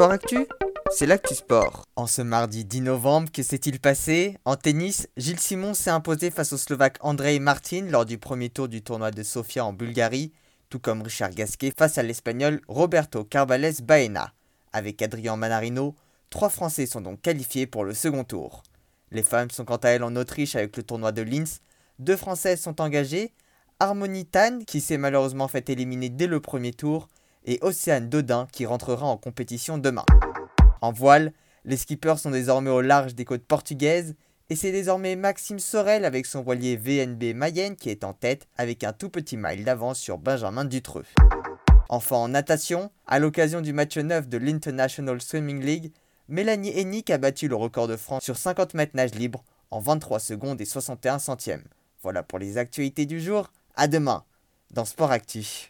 Sport Actu? C'est l'actu sport. En ce mardi 10 novembre, que s'est-il passé? En tennis, Gilles Simon s'est imposé face au Slovaque Andrei Martin lors du premier tour du tournoi de Sofia en Bulgarie, tout comme Richard Gasquet face à l'Espagnol Roberto Carvalhes Baena. Avec Adrian Manarino, trois Français sont donc qualifiés pour le second tour. Les femmes sont quant à elles en Autriche avec le tournoi de Linz. Deux Françaises sont engagées, Harmonie Tan, qui s'est malheureusement fait éliminer dès le premier tour, et Océane Dodin, qui rentrera en compétition demain. En voile, les skippers sont désormais au large des côtes portugaises et c'est désormais Maxime Sorel avec son voilier VNB Mayenne qui est en tête avec un tout petit mile d'avance sur Benjamin Dutreux. Enfin en natation, à l'occasion du match 9 de l'International Swimming League, Mélanie Hennick a battu le record de France sur 50 mètres nage libre en 23 secondes et 61 centièmes. Voilà pour les actualités du jour, à demain dans Sport Actif.